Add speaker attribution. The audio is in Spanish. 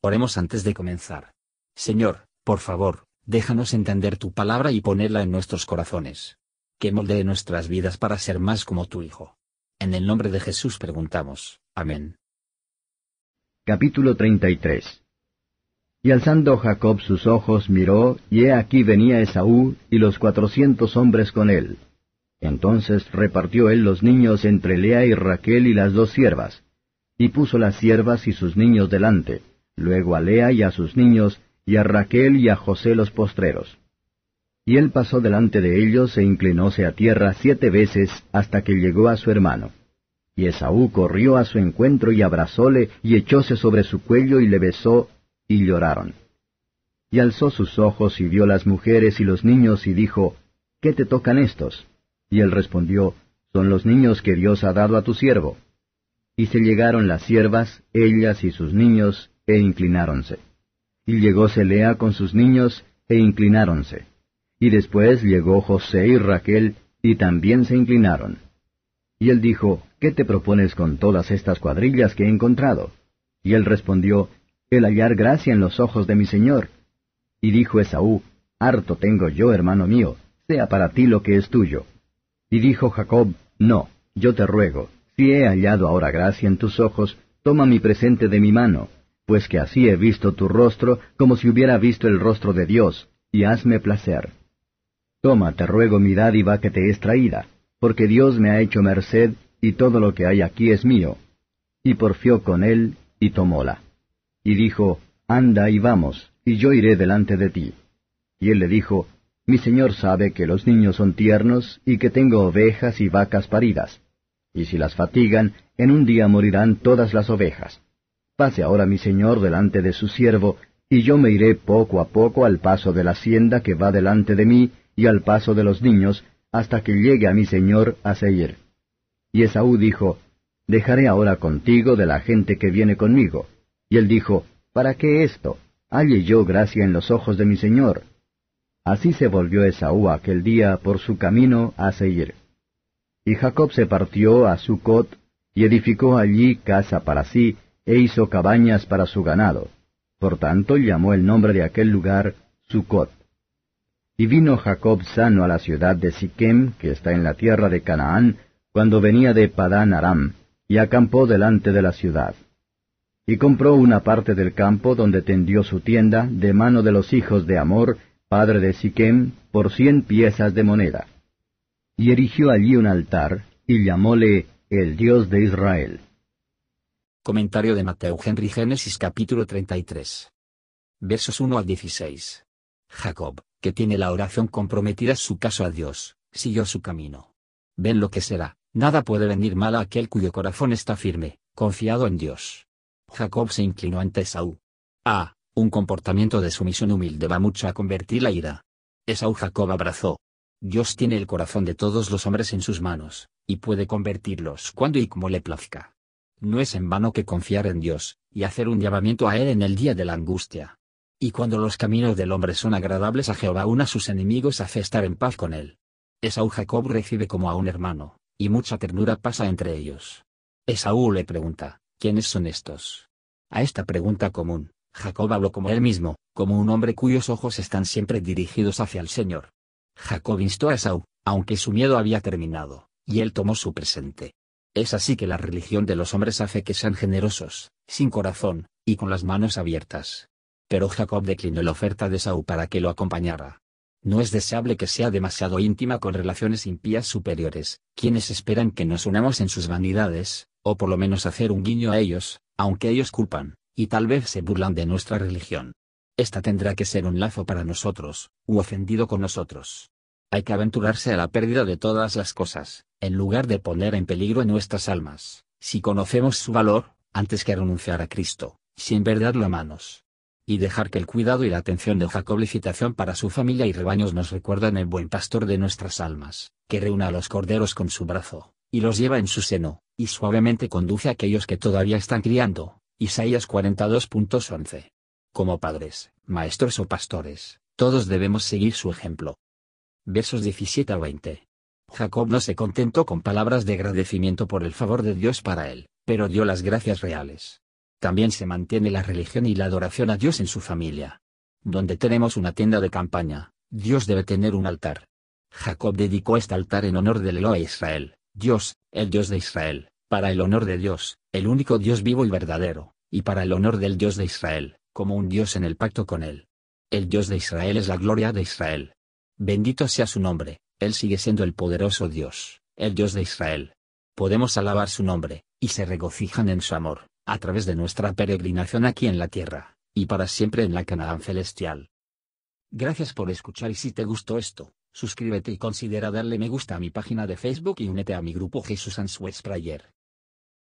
Speaker 1: Oremos antes de comenzar. Señor, por favor, déjanos entender tu palabra y ponerla en nuestros corazones. Que moldee nuestras vidas para ser más como tu Hijo. En el nombre de Jesús preguntamos. Amén.
Speaker 2: Capítulo 33 Y alzando Jacob sus ojos miró, y he aquí venía Esaú y los cuatrocientos hombres con él. Entonces repartió él los niños entre Lea y Raquel y las dos siervas, y puso las siervas y sus niños delante luego a Lea y a sus niños, y a Raquel y a José los postreros. Y él pasó delante de ellos e inclinóse a tierra siete veces hasta que llegó a su hermano. Y Esaú corrió a su encuentro y abrazóle y echóse sobre su cuello y le besó, y lloraron. Y alzó sus ojos y vio las mujeres y los niños y dijo, ¿Qué te tocan estos? Y él respondió, Son los niños que Dios ha dado a tu siervo. Y se llegaron las siervas, ellas y sus niños, e inclináronse. Y llegóse Lea con sus niños, e inclináronse. Y después llegó José y Raquel, y también se inclinaron. Y él dijo, ¿Qué te propones con todas estas cuadrillas que he encontrado? Y él respondió, El hallar gracia en los ojos de mi señor. Y dijo Esaú, Harto tengo yo, hermano mío, sea para ti lo que es tuyo. Y dijo Jacob, No, yo te ruego, si he hallado ahora gracia en tus ojos, toma mi presente de mi mano, pues que así he visto tu rostro como si hubiera visto el rostro de Dios, y hazme placer. Toma, te ruego mi dádiva que te es traída, porque Dios me ha hecho merced, y todo lo que hay aquí es mío. Y porfió con él, y tomóla. Y dijo, Anda y vamos, y yo iré delante de ti. Y él le dijo, Mi señor sabe que los niños son tiernos, y que tengo ovejas y vacas paridas. Y si las fatigan, en un día morirán todas las ovejas. Pase ahora mi señor delante de su siervo, y yo me iré poco a poco al paso de la hacienda que va delante de mí, y al paso de los niños, hasta que llegue a mi señor a Seir. Y Esaú dijo, Dejaré ahora contigo de la gente que viene conmigo. Y él dijo, ¿Para qué esto? Halle yo gracia en los ojos de mi señor. Así se volvió Esaú aquel día por su camino a Seir. Y Jacob se partió a Sucot, y edificó allí casa para sí, e hizo cabañas para su ganado. Por tanto llamó el nombre de aquel lugar Sucot. Y vino Jacob sano a la ciudad de Siquem, que está en la tierra de Canaán, cuando venía de Padán Aram, y acampó delante de la ciudad. Y compró una parte del campo donde tendió su tienda, de mano de los hijos de Amor, padre de Siquem, por cien piezas de moneda. Y erigió allí un altar, y llamóle el Dios de Israel.
Speaker 1: Comentario de Mateo Henry Génesis capítulo 33. Versos 1 al 16. Jacob, que tiene la oración comprometida su caso a Dios, siguió su camino. Ven lo que será, nada puede venir mal a aquel cuyo corazón está firme, confiado en Dios. Jacob se inclinó ante Esaú. Ah, un comportamiento de sumisión humilde va mucho a convertir la ira. Esaú Jacob abrazó. Dios tiene el corazón de todos los hombres en sus manos, y puede convertirlos cuando y como le plazca. No es en vano que confiar en Dios, y hacer un llamamiento a Él en el día de la angustia. Y cuando los caminos del hombre son agradables a Jehová aún a sus enemigos hace estar en paz con él. Esaú Jacob recibe como a un hermano, y mucha ternura pasa entre ellos. Esaú le pregunta, ¿quiénes son estos? A esta pregunta común, Jacob habló como él mismo, como un hombre cuyos ojos están siempre dirigidos hacia el Señor. Jacob instó a Esaú, aunque su miedo había terminado, y él tomó su presente. Es así que la religión de los hombres hace que sean generosos, sin corazón, y con las manos abiertas. Pero Jacob declinó la oferta de Saúl para que lo acompañara. No es deseable que sea demasiado íntima con relaciones impías superiores, quienes esperan que nos unamos en sus vanidades, o por lo menos hacer un guiño a ellos, aunque ellos culpan, y tal vez se burlan de nuestra religión. Esta tendrá que ser un lazo para nosotros, u ofendido con nosotros. Hay que aventurarse a la pérdida de todas las cosas, en lugar de poner en peligro nuestras almas, si conocemos su valor, antes que renunciar a Cristo, si en verdad lo amamos. Y dejar que el cuidado y la atención de Jacob licitación para su familia y rebaños nos recuerdan el buen pastor de nuestras almas, que reúne a los corderos con su brazo, y los lleva en su seno, y suavemente conduce a aquellos que todavía están criando. Isaías 42.11. Como padres, maestros o pastores, todos debemos seguir su ejemplo, versos 17 a 20. Jacob no se contentó con palabras de agradecimiento por el favor de Dios para él, pero dio las gracias reales. También se mantiene la religión y la adoración a Dios en su familia. Donde tenemos una tienda de campaña, Dios debe tener un altar. Jacob dedicó este altar en honor del Eloa Israel, Dios, el Dios de Israel, para el honor de Dios, el único Dios vivo y verdadero, y para el honor del Dios de Israel, como un Dios en el pacto con él. El Dios de Israel es la gloria de Israel. Bendito sea su nombre, Él sigue siendo el poderoso Dios, el Dios de Israel. Podemos alabar su nombre, y se regocijan en su amor, a través de nuestra peregrinación aquí en la tierra, y para siempre en la Canaán celestial. Gracias por escuchar y si te gustó esto, suscríbete y considera darle me gusta a mi página de Facebook y únete a mi grupo Jesús Answers Prayer.